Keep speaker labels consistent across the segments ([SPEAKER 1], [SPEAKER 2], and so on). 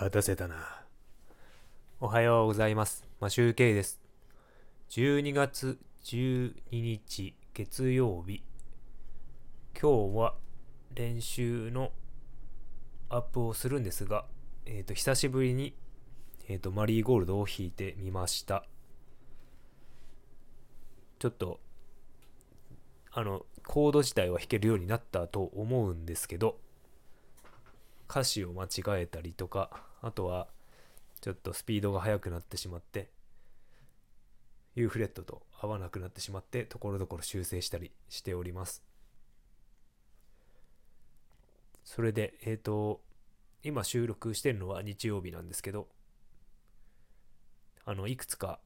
[SPEAKER 1] 待たせたな。おはようございます。マシュウケイです。12月12日月曜日。今日は練習のアップをするんですが、えっ、と、久しぶりに、えっ、と、マリーゴールドを弾いてみました。ちょっと、あの、コード自体は弾けるようになったと思うんですけど、歌詞を間違えたりとかあとはちょっとスピードが速くなってしまって U フレットと合わなくなってしまってところどころ修正したりしております。それでえっ、と今収録してるのは日曜日なんですけどあのいくつか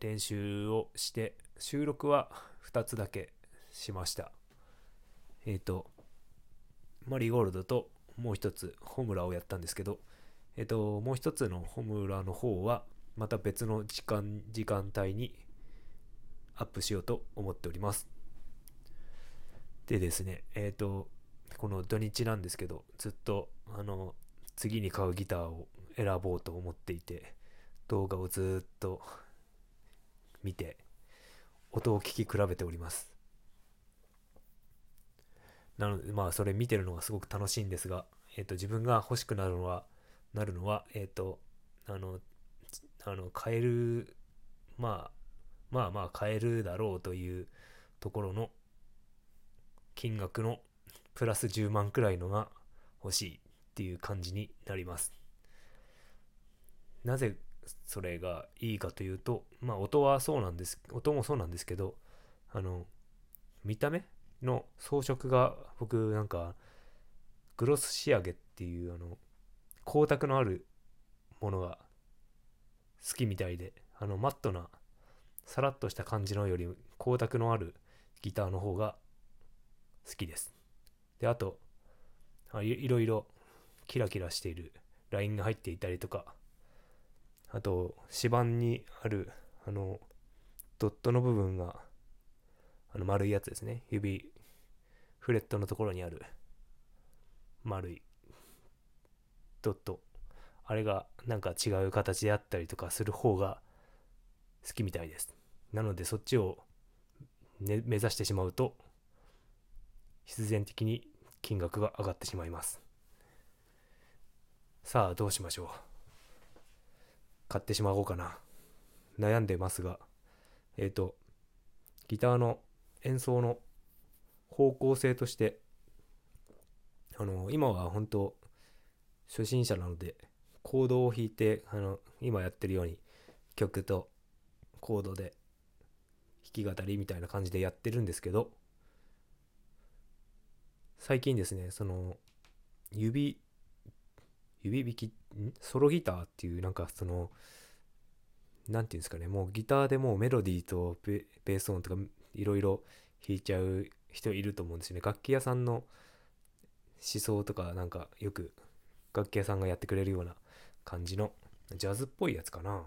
[SPEAKER 1] 練習をして収録は2つだけしました。えっ、とマリーゴールドともう一つホムラをやったんですけど、えっと、もう一つのホムラの方はまた別の時間、時間帯にアップしようと思っております。でですね、えっと、この土日なんですけど、ずっとあの、次に買うギターを選ぼうと思っていて、動画をずっと見て、音を聞き比べております。なので、まあ、それ見てるのがすごく楽しいんですが、えっ、と、自分が欲しくなるのは、なるのは、えっ、と、あの、あの、買える、まあ、まあまあ、買えるだろうというところの金額のプラス10万くらいのが欲しいっていう感じになります。なぜそれがいいかというと、まあ、音はそうなんです、音もそうなんですけど、あの、見た目の装飾が僕なんかグロス仕上げっていうあの光沢のあるものが好きみたいであのマットなさらっとした感じのより光沢のあるギターの方が好きです。であとあいいろいろキラキラしているラインが入っていたりとかあと指板にあるあのドットの部分があの丸いやつですね。指、フレットのところにある丸いドット。あれがなんか違う形であったりとかする方が好きみたいです。なのでそっちを、ね、目指してしまうと必然的に金額が上がってしまいます。さあどうしましょう。買ってしまおうかな。悩んでますが、えっ、と、ギターの演奏の方向性としてあの今は本当初心者なのでコードを弾いてあの今やってるように曲とコードで弾き語りみたいな感じでやってるんですけど最近ですねその指指弾きソロギターっていうなんかその何て言うんですかねもうギターでもうメロディーとベース音とかいろいろ弾いちゃう人いると思うんですよね。楽器屋さんの思想とかなんかよく楽器屋さんがやってくれるような感じのジャズっぽいやつかな。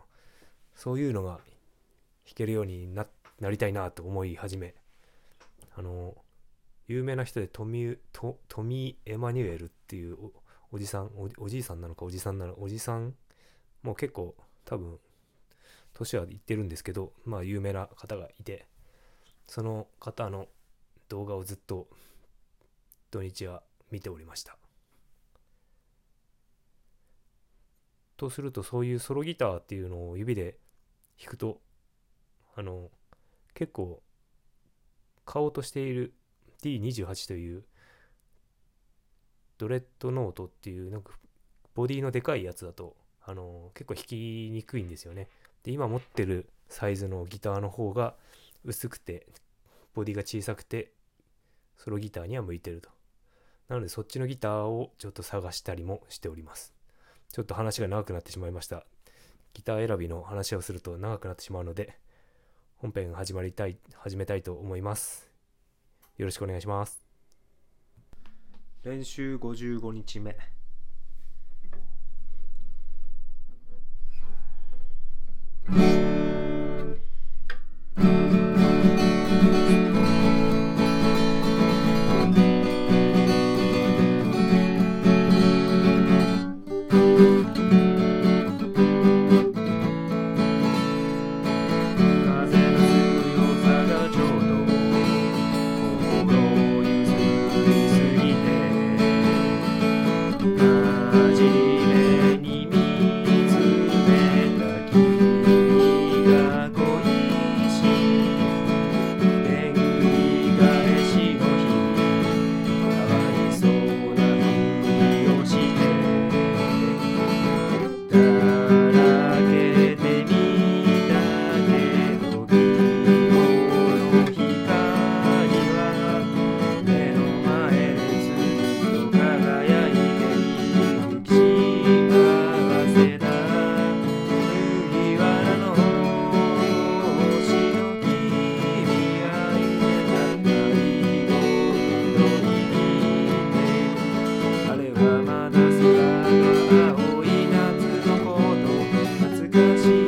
[SPEAKER 1] そういうのが弾けるようにななりたいなと思い始め。あの有名な人でトミトトミー・エマニュエルっていうおじさんおじいさんなのかおじさんなのおじさんもう結構多分年はいってるんですけどまあ有名な方がいて。その方の動画をずっと土日は見ておりました。とするとそういうソロギターっていうのを指で弾くとあの結構買おうとしている D28 というドレッドノートっていうなんかボディのでかいやつだとあの結構弾きにくいんですよね。で今持ってるサイズのギターの方が薄くてボディが小さくてソロギターには向いてると。なのでそっちのギターをちょっと探したりもしております。ちょっと話が長くなってしまいました。ギター選びの話をすると長くなってしまうので本編始まりたい始めたいと思います。よろしくお願いします。練習55日目。God's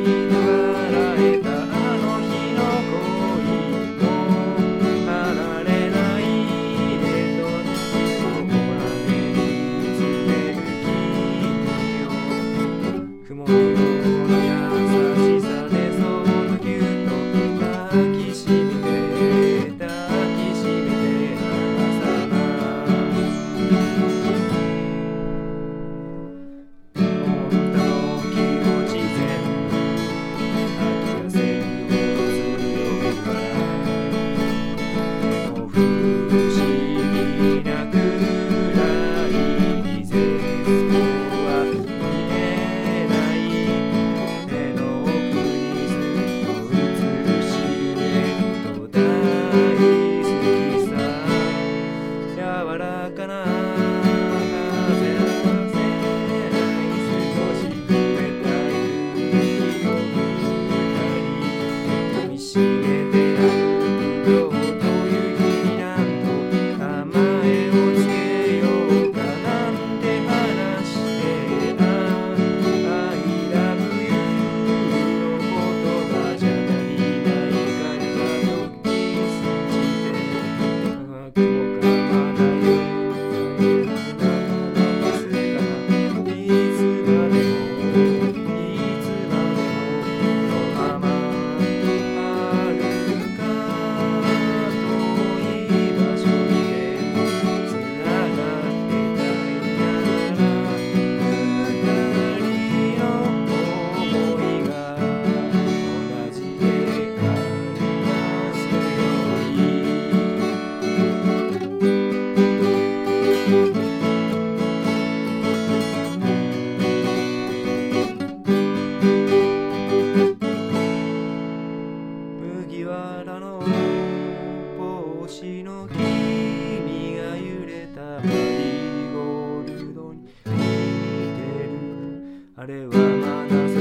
[SPEAKER 1] はまだ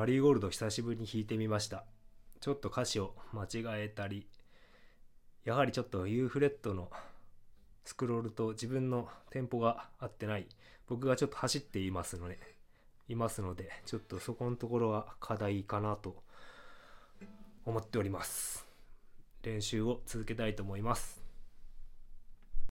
[SPEAKER 1] マリーゴールド久しぶりに弾いてみました。ちょっと歌詞を間違えたりやはりちょっと U フレットのスクロールと自分のテンポが合ってない。僕がちょっと走っていますのでいますのでちょっとそこのところは課題かなと思っております。練習を続けたいと思います。